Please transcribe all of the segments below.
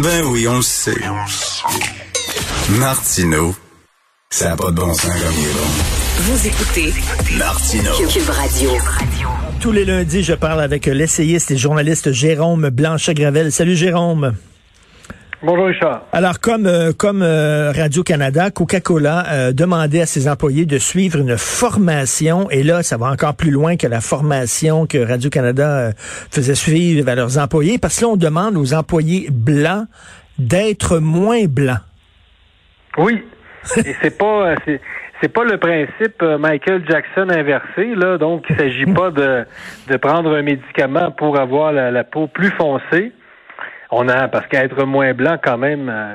Ben oui, on le sait. Martineau, ça n'a pas de bon sens comme il est bon. Vous écoutez Martineau. Cube Radio. Tous les lundis, je parle avec l'essayiste et journaliste Jérôme Blanchet-Gravel. Salut Jérôme. Bonjour Richard. Alors, comme, euh, comme euh, Radio-Canada, Coca-Cola euh, demandait à ses employés de suivre une formation, et là, ça va encore plus loin que la formation que Radio-Canada euh, faisait suivre à leurs employés, parce que là, on demande aux employés blancs d'être moins blancs. Oui. Et c'est pas euh, c'est c'est pas le principe euh, Michael Jackson inversé là, donc il s'agit pas de de prendre un médicament pour avoir la, la peau plus foncée. On a parce qu'être moins blanc quand même euh,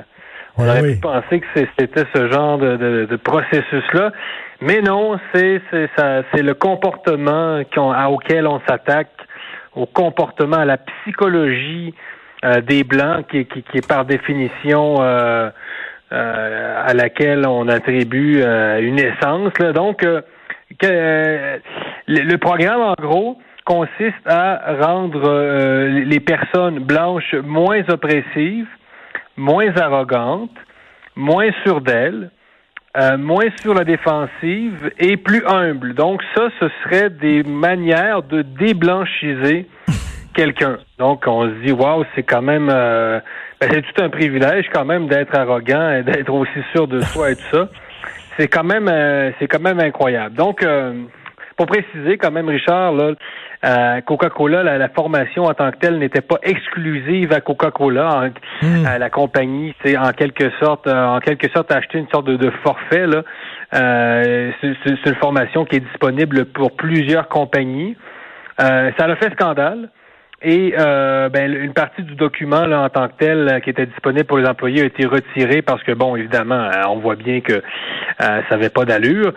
on Ah aurait oui. pu penser que c'était ce genre de, de, de processus-là. Mais non, c'est c'est ça- c'est le comportement qu'on- à- auquel on s'attaque, au comportement, à la psychologie euh, des Blancs, qui, qui, qui est par définition euh, euh, à laquelle on attribue euh, une essence. là. Donc, euh, que, euh, le, le programme, en gros, consiste à rendre euh, les personnes blanches moins oppressives, moins arrogantes, moins sûres d'elles, euh, moins sur la défensive et plus humbles. Donc ça, ce serait des manières de déblanchiser quelqu'un. Donc on se dit, waouh, c'est quand même, euh, ben, c'est tout un privilège quand même d'être arrogant et d'être aussi sûr de soi et tout ça. C'est quand même, euh, c'est quand même incroyable. Donc euh, pour préciser quand même, Richard, là, euh, Coca-Cola, la, la formation en tant que telle n'était pas exclusive à Coca-Cola. En- euh, la compagnie, c'est en quelque sorte, euh, en quelque sorte, acheté une sorte de, de forfait. Là. Euh, c'est, c'est- une formation qui est disponible pour plusieurs compagnies. Euh, ça a fait scandale. Et euh, ben, une partie du document là, en tant que tel qui était disponible pour les employés a été retirée parce que, bon, évidemment, on voit bien que euh, ça n'avait pas d'allure.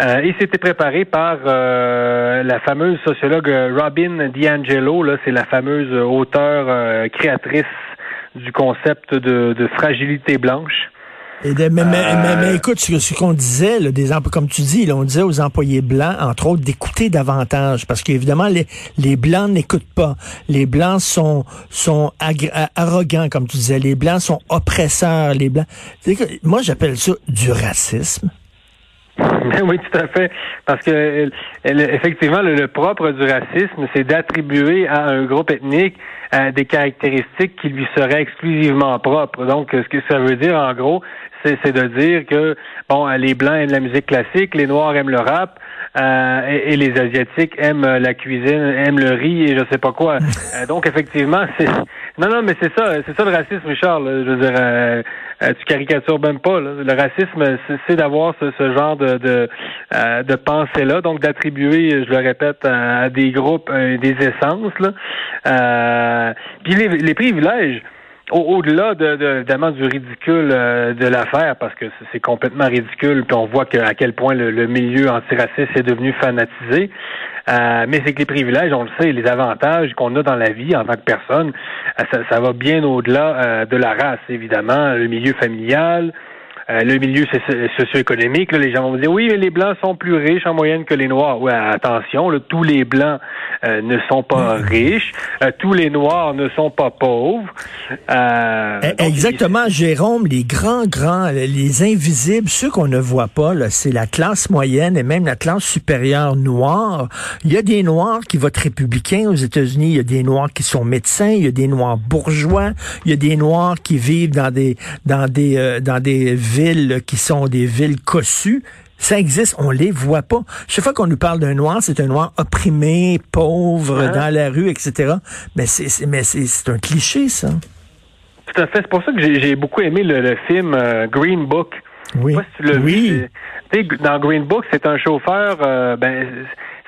Euh, et c'était préparé par euh, la fameuse sociologue euh, Robin DiAngelo. Là, c'est la fameuse auteure euh, créatrice du concept de, de fragilité blanche. Et de- mais, mais- Euh, mais- mais écoute, ce, ce qu'on disait, là, des comme tu dis, là, on disait aux employés blancs, entre autres, d'écouter davantage, parce qu'évidemment, les, les blancs n'écoutent pas. Les blancs sont, sont arrogants, comme tu disais. Les blancs sont oppresseurs. Les blancs. Moi, j'appelle ça du racisme. Ben oui, tout à fait. Parce que euh, effectivement, le, le propre du racisme, c'est d'attribuer à un groupe ethnique euh, des caractéristiques qui lui seraient exclusivement propres. Donc, ce que ça veut dire, en gros, c'est de dire que bon, euh, les blancs aiment la musique classique, les noirs aiment le rap, euh, et, et les asiatiques aiment euh, la cuisine, aiment le riz et je sais pas quoi. Euh, donc, effectivement, c'est non, non, mais c'est ça, c'est ça le racisme, Richard. là. Je veux dire, euh, tu caricatures même pas. là. Le racisme, c'est- d'avoir ce, genre de de, euh, de pensée-là, donc d'attribuer, je le répète, à, à des groupes euh, des essences. Là. Euh, puis les, les privilèges. Au- Au-delà de, de, évidemment du ridicule euh, de l'affaire, parce que c'est- c'est complètement ridicule, puis on voit que, à quel point le, le milieu antiraciste est devenu fanatisé. Euh, mais c'est que les privilèges, on le sait, les avantages qu'on a dans la vie en tant que personne, euh, ça, ça va bien au-delà euh, de la race, évidemment, le milieu familial, euh, le milieu socio- socio-économique. Là, les gens vont me dire oui, mais les blancs sont plus riches en moyenne que les noirs. Ouais, attention, là, tous les blancs euh, ne sont pas riches, euh, tous les noirs ne sont pas pauvres. Euh, Eh, donc, Exactement, Jérôme, les grands, grands, les invisibles, ceux qu'on ne voit pas, là, c'est la classe moyenne et même la classe supérieure noire. Il y a des noirs qui votent républicains aux États-Unis, il y a des noirs qui sont médecins, il y a des noirs bourgeois, il y a des noirs qui vivent dans des dans des euh, dans des villes qui sont des villes cossues. Ça existe, on les voit pas. Chaque fois qu'on nous parle d'un noir, c'est un noir opprimé, pauvre, Hein? dans la rue, etc. Mais c'est mais un cliché, ça. Tout à fait. C'est pour ça que j'ai beaucoup aimé le, le film euh, Green Book. Oui. Pas si tu l'as oui. vu. Dans Green Book, c'est un chauffeur, euh, ben,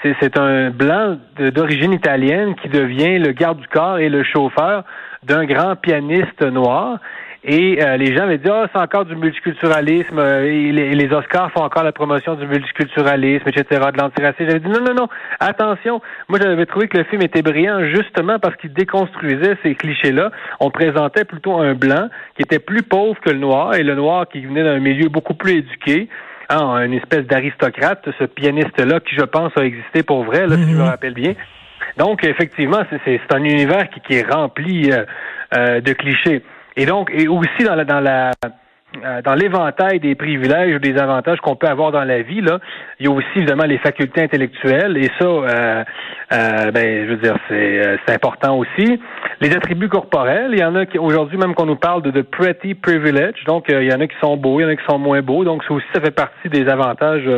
c'est un blanc d'origine italienne qui devient le garde du corps et le chauffeur d'un grand pianiste noir. Et euh, les gens avaient dit, ah, c'est encore du multiculturalisme, euh, et les, Oscars font encore la promotion du multiculturalisme, etc., de l'antiracisme. J'avais dit, non, non, non, attention. Moi, j'avais trouvé que le film était brillant justement parce qu'il déconstruisait ces clichés-là. On présentait plutôt un blanc qui était plus pauvre que le noir, et le noir qui venait d'un milieu beaucoup plus éduqué. Hein, une espèce d'aristocrate, ce pianiste-là, qui, je pense, a existé pour vrai, là, si je me mhm. rappelle bien. Donc, effectivement, c'est un univers qui, est rempli euh, de clichés. Et donc, et aussi dans la, dans la euh, dans l'éventail des privilèges ou des avantages qu'on peut avoir dans la vie, là, il y a aussi évidemment les facultés intellectuelles et ça, euh, euh, ben, je veux dire, c'est, c'est important aussi. Les attributs corporels, il y en a qui aujourd'hui même qu'on nous parle de, de pretty privilege, donc il y en a qui sont beaux, il y en a qui sont moins beaux, donc ça aussi ça fait partie des avantages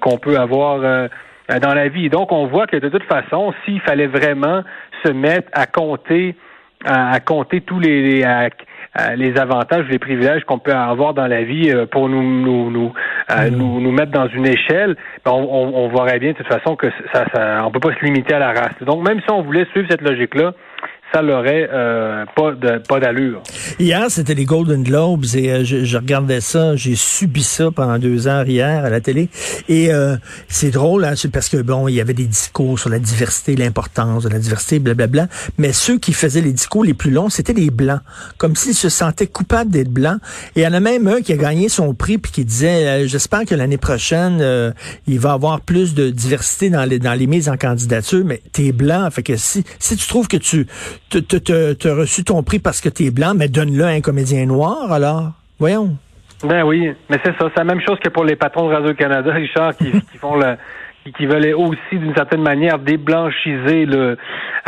qu'on peut avoir dans la vie. Donc on voit que de toute façon, s'il fallait vraiment se mettre à compter à, compter tous les, les avantages, les privilèges qu'on peut avoir dans la vie euh, pour nous nous nous, euh, mm. nous, nous mettre dans une échelle, ben, on, on, on, verrait bien de toute façon que ça, ça on peut pas se limiter à la race. Donc même si on voulait suivre cette logique là, ça n'aurait euh, pas de pas d'allure. Hier, c'était les Golden Globes et euh, je, regardais ça, j'ai subi ça pendant deux heures hier à la télé. Et euh, c'est drôle hein, parce que bon, il y avait des discours sur la diversité, l'importance de la diversité, blablabla, mais ceux qui faisaient les discours les plus longs, c'était les blancs, comme s'ils se sentaient coupables d'être blancs. Et il y en a même un qui a gagné son prix puis qui disait, j'espère que l'année prochaine, il va avoir plus de diversité dans les dans les mises en candidature, mais t'es blanc, fait que si si tu trouves que tu tu as reçu ton prix parce que tu es blanc, mais donne-le à un comédien noir, alors. Voyons. Ben oui, mais c'est ça. C'est la même chose que pour les patrons de Radio-Canada, Richard, qui, qui font le qui veulent aussi, d'une certaine manière, déblanchiser le,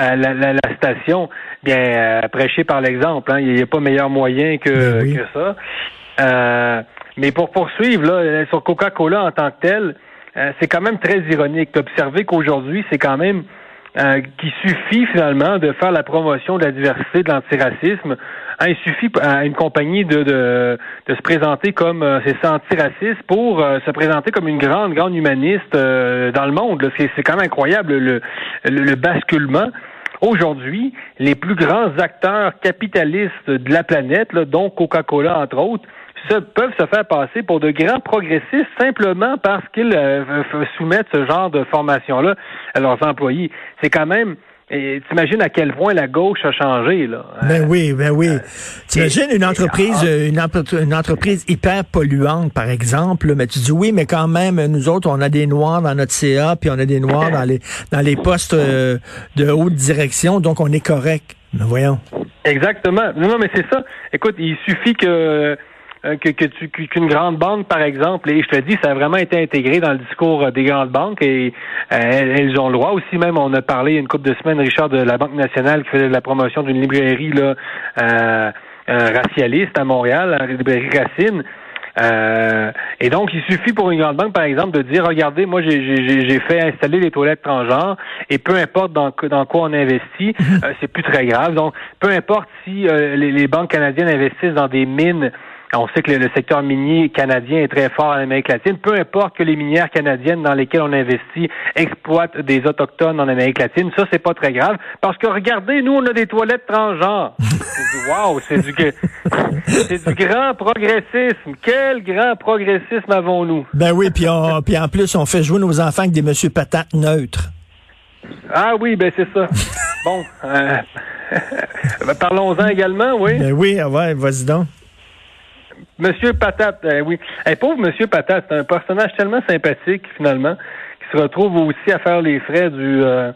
euh, la, station, bien euh, prêcher par l'exemple. Hein. Il n'y a pas meilleur moyen que, ben que ça. Euh, mais pour poursuivre, là, sur Coca-Cola en tant que tel, c'est quand même très ironique d'observer qu'aujourd'hui, c'est quand même euh, qu'il suffit finalement de faire la promotion de la diversité, de l'antiracisme. Hein, il suffit à une compagnie de, de, de se présenter comme euh, c'est antiraciste pour euh, se présenter comme une grande, grande humaniste euh, dans le monde. C'est quand même incroyable le, le, basculement. Aujourd'hui, les plus grands acteurs capitalistes de la planète, là, dont Coca-Cola entre autres, se, peuvent se faire passer pour de grands progressistes simplement parce qu'ils euh, soumettent ce genre de formation-là à leurs employés. C'est quand même t'imagines à quel point la gauche a changé, là. Ben oui, ben oui. Euh, t'imagines une entreprise, euh, une, entreprise hyper polluante, par exemple, mais tu dis oui, mais quand même, nous autres, on a des noirs dans notre CA, puis on a des noirs dans les dans les postes de haute direction, donc on est correct. Mais voyons. Exactement. Non, non, mais c'est ça. Écoute, il suffit que euh, que, que tu, qu'une grande banque, par exemple, et je te dis, ça a vraiment été intégré dans le discours euh, des grandes banques et euh, elles, ont le droit aussi. Même, on a parlé une couple de semaines, Richard, de la Banque nationale qui faisait la promotion d'une librairie là, euh, racialiste à Montréal, la librairie Racine. Euh, et donc, il suffit pour une grande banque, par exemple, de dire, regardez, moi, j'ai fait installer les toilettes transgenres, et peu importe dans, dans quoi on investit, c'est plus très grave. Donc, peu importe si les, les, banques canadiennes investissent dans des mines on sait que le, secteur minier canadien est très fort en Amérique latine. Peu importe que les minières canadiennes dans lesquelles on investit exploitent des autochtones en Amérique latine, ça c'est pas très grave parce que regardez, nous on a des toilettes transgenres. Wow, c'est du c'est du grand progressisme. Quel grand progressisme avons-nous? Ben oui, puis puis en plus on fait jouer nos enfants avec des monsieur patates neutres. Ah oui, ben c'est ça. bon, euh, ben, parlons-en également, oui. Ben oui, ah ouais, vas-y donc. Monsieur Patate, euh, oui. Un pauvre Monsieur Patate, c'est un personnage tellement sympathique, finalement, qui se retrouve aussi à faire les frais du... Euh,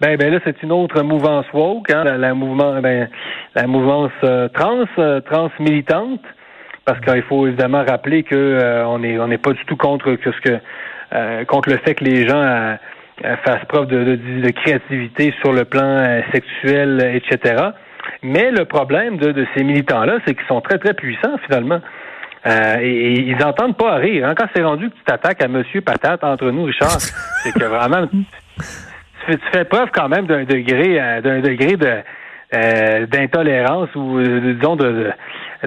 ben, ben là, c'est une autre mouvance woke, hein, la, mouvement, ben, la mouvance euh, trans, trans militante, parce qu'il faut évidemment rappeler que on est on n'est pas du tout contre ce que contre le fait que les gens fassent preuve de, de, créativité sur le plan sexuel, etc. Mais le problème de, ces militants-là, c'est qu'ils sont très, très puissants, finalement. Euh, et, ils n'entendent pas rire. Hein. Quand c'est rendu que tu t'attaques à Monsieur Patate entre nous, Richard, c'est que vraiment tu fais, preuve quand même d'un degré euh, d'un degré de euh, d'intolérance ou disons de,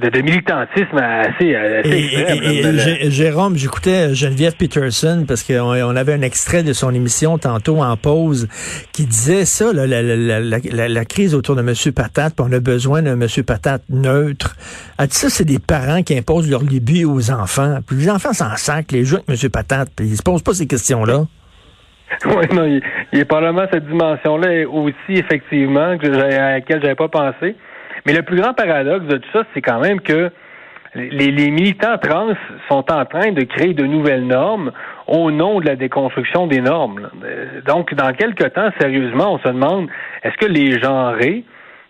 de, militantisme assez, extrême. Et, Jérôme, j'écoutais Geneviève Peterson parce qu'on on avait un extrait de son émission tantôt en pause qui disait ça, la, la, la, la, crise autour de M. Patate, on a besoin d'un M. Patate neutre. Elle dit ça, c'est des parents qui imposent leur libye aux enfants. Puis les enfants s'en sacrent, les jouent avec M. Patate, puis ils se posent pas ces questions-là. Oui, non, il, y a probablement cette dimension-là aussi, effectivement, que à laquelle j'avais pas pensé. Mais le plus grand paradoxe de tout ça, c'est quand même que les, militants trans sont en train de créer de nouvelles normes au nom de la déconstruction des normes. Donc, dans quelques temps, sérieusement, on se demande, est-ce que les genrés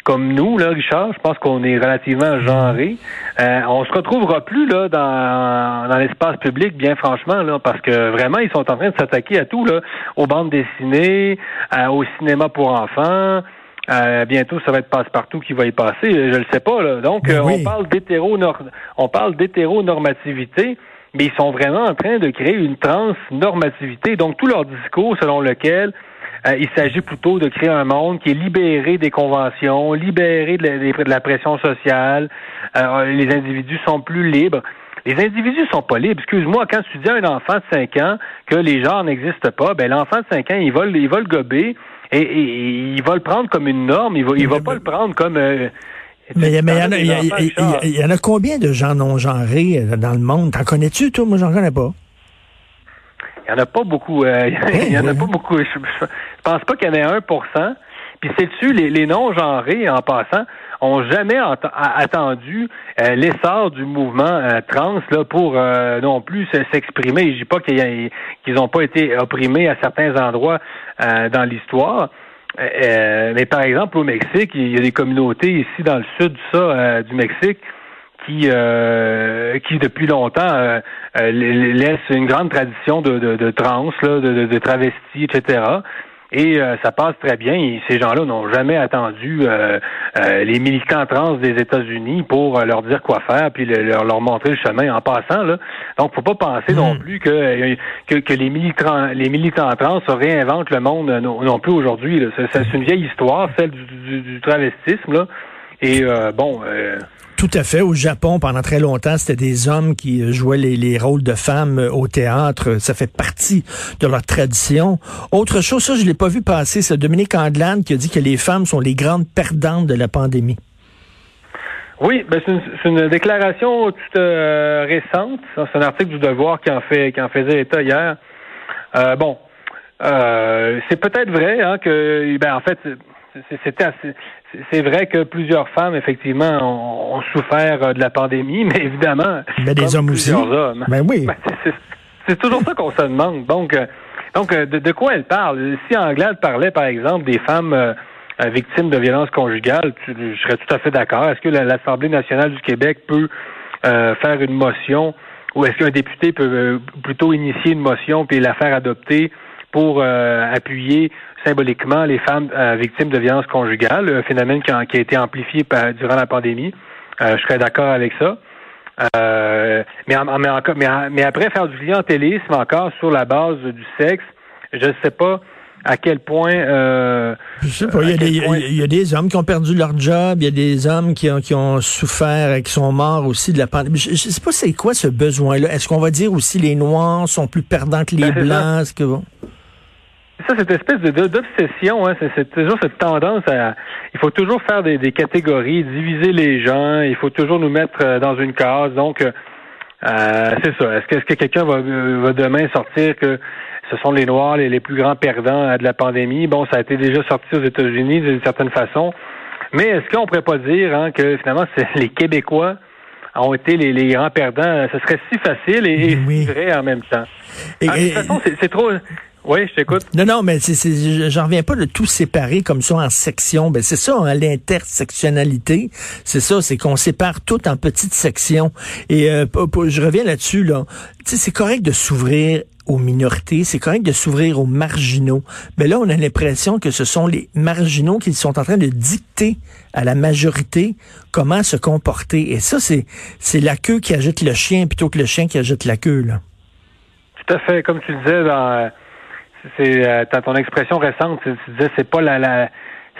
comme nous, là, Richard, je pense qu'on est relativement genré. Euh, on se retrouvera plus là dans, dans l'espace public, bien franchement, là, parce que vraiment, ils sont en train de s'attaquer à tout, là, aux bandes dessinées, euh, au cinéma pour enfants. Euh, bientôt, ça va être passe-partout qui va y passer. Je le sais pas. Là. Donc, euh, on parle on parle d'hétéronormativité, mais ils sont vraiment en train de créer une transnormativité. Donc, tout leur discours selon lequel euh, il s'agit plutôt de créer un monde qui est libéré des conventions, libéré de la, pression sociale. Euh, les individus sont plus libres. Les individus sont pas libres. Excuse-moi, quand tu dis à un enfant de 5 ans que les genres n'existent pas, ben l'enfant de 5 ans, il va, il va le gober et, il va le prendre comme une norme. Il va, il va pas le prendre comme euh, mais il y, en a combien de gens non genrés dans le monde? T'en connais-tu, toi? Moi, j'en connais pas. Il n'y en a pas beaucoup. Euh, il y en a pas beaucoup. Je, je pense pas qu'il y en ait un pour cent. Puis sais-tu, les, les non-genrés, en passant, ont jamais attendu euh, l'essor du mouvement euh, trans là pour non plus s'exprimer. Je dis pas qu'ils n'ont pas été opprimés à certains endroits dans l'histoire. mais par exemple, au Mexique, il y a des communautés ici dans le sud ça, du Mexique qui, euh, qui depuis longtemps euh, euh, une grande tradition de, de, de trans, là, de, de, travestis, etc. Et ça passe très bien. Et ces gens-là n'ont jamais attendu les militants trans des États-Unis pour leur dire quoi faire, puis leur, leur montrer le chemin en passant. Là. Donc, faut pas penser non hmm. plus que, que, que, les militants les militants trans réinventent le monde non, plus aujourd'hui. C'est une vieille histoire, celle du, du, du travestisme. Là. Et bon. Tout à fait. Au Japon, pendant très longtemps, c'était des hommes qui euh, jouaient les, rôles de femmes euh, au théâtre. Ça fait partie de leur tradition. Autre chose, ça, je l'ai pas vu passer, c'est Dominique Anglade qui a dit que les femmes sont les grandes perdantes de la pandémie. Oui, ben c'est une, déclaration toute euh, récente. C'est un article du Devoir qui en fait qui en faisait état hier. bon, c'est peut-être vrai hein, que, ben en fait, c'est vrai que plusieurs femmes, effectivement, ont, souffert euh, de la pandémie, mais évidemment. Mais des hommes aussi. Hommes. Ben oui. Ben, c'est toujours ça qu'on se demande. Donc, euh, donc euh, de, quoi elle parle? Si Anglade parlait, par exemple, des femmes victimes de violences conjugales, je serais tout à fait d'accord. Est-ce que l'Assemblée nationale du Québec peut faire une motion ou est-ce qu'un député peut plutôt initier une motion puis la faire adopter pour appuyer symboliquement les femmes euh, victimes de violences conjugales, un phénomène qui a, été amplifié durant la pandémie. Euh, je serais d'accord avec ça. Euh, mais, mais, après faire du clientélisme encore sur la base du sexe, je ne sais pas à quel point. je sais pas. Il y, a des, hommes qui ont perdu leur job. Il y a des hommes qui ont, qui ont souffert, qui sont morts aussi de la pandémie. Je, ne sais pas c'est quoi ce besoin-là. Est-ce qu'on va dire aussi les noirs sont plus perdants que les ben, blancs? Que ça, cette espèce de d'obsession, hein, c'est toujours cette tendance à, il faut toujours faire des, catégories, diviser les gens, il faut toujours nous mettre euh, dans une case. Donc, euh, euh, c'est ça. Est-ce que, quelqu'un va, va demain sortir que ce sont les Noirs les, les plus grands perdants de la pandémie? Bon, ça a été déjà sorti aux États-Unis d'une certaine façon, mais est-ce qu'on pourrait pas dire hein, que finalement, c'est les Québécois ont été les, les, grands perdants? Ce serait si facile et, vrai en même temps. Et, de toute façon, c'est trop. Oui, je t'écoute. Non, non, mais c'est, j'en reviens pas de tout séparer comme ça en sections. Ben c'est ça, hein, l'intersectionnalité. C'est ça, c'est qu'on sépare tout en petites sections. Et euh, je reviens là-dessus. Là. Tu sais, c'est correct de s'ouvrir aux minorités, c'est correct de s'ouvrir aux marginaux. Mais là, on a l'impression que ce sont les marginaux qui sont en train de dicter à la majorité comment se comporter. Et ça, c'est c'est la queue qui agite le chien plutôt que le chien qui agite la queue. Là. Tout à fait, comme tu disais dans c'est euh, ton expression récente, tu, disais c'est pas la, la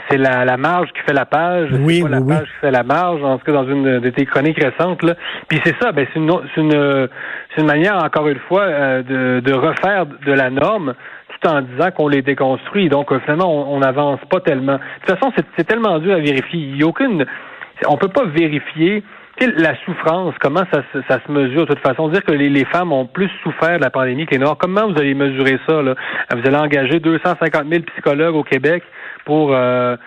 c'est la, la marge qui fait la page, oui, pas la oui, page qui fait la marge, en tout cas dans une de tes chroniques récentes. Là. Puis c'est ça, ben c'est une, c'est une, c'est une manière, encore une fois, euh, de, de refaire de la norme tout en disant qu'on les déconstruit. Donc euh, finalement, on n'avance pas tellement. De toute façon, c'est, c'est tellement dur à vérifier. Il y a aucune. On peut pas vérifier la souffrance, comment ça, se mesure de toute façon? Dire que les, les, femmes ont plus souffert de la pandémie que les Noirs, comment vous allez mesurer ça? Là? Vous allez engager 250 000 psychologues au Québec pour... Euh,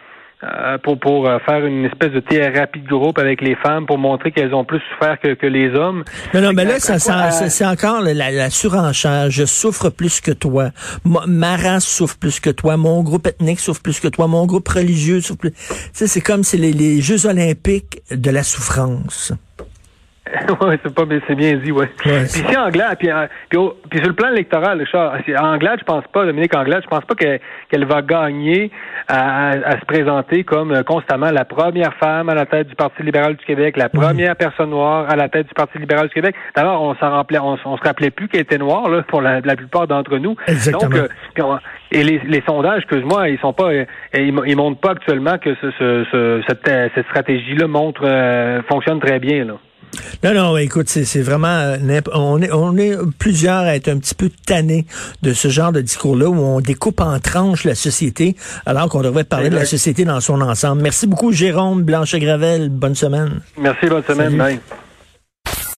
euh, pour pour euh, faire une espèce de thérapie de groupe avec les femmes pour montrer qu'elles ont plus souffert que, que les hommes. Non, non, mais là, ça, ça, c'est encore la, la, surenchère. Je souffre plus que toi. Ma, race souffre plus que toi. Mon groupe ethnique souffre plus que toi. Mon groupe religieux souffre plus. Tu sais, c'est comme c'est les, les Jeux olympiques de la souffrance. oui, c'est pas c'est bien dit, ouais. puis si Anglade, puis, euh, puis, puis, sur le plan électoral, Anglade, je pense pas, Dominique Anglade, je pense pas qu'elle va gagner à, à, se présenter comme euh, constamment la première femme à la tête du Parti libéral du Québec, la première personne noire à la tête du Parti libéral du Québec. D'abord, on s'en rappelait, on, se rappelait plus qu'elle était noire là, pour la, la plupart d'entre nous. Exactement. Donc, euh, et les, les sondages, excuse-moi, ils sont pas, ils, ils montrent pas actuellement que ce, ce, cette, cette stratégie-là montre fonctionne très bien là. Non, non, écoute, c'est vraiment euh, on est on est plusieurs à être un petit peu tannés de ce genre de discours-là où on découpe en tranches la société alors qu'on devrait parler de la société dans son ensemble. Merci beaucoup, Jérôme Blanchet-Gravel. Bonne semaine. Merci, bonne semaine. Bye.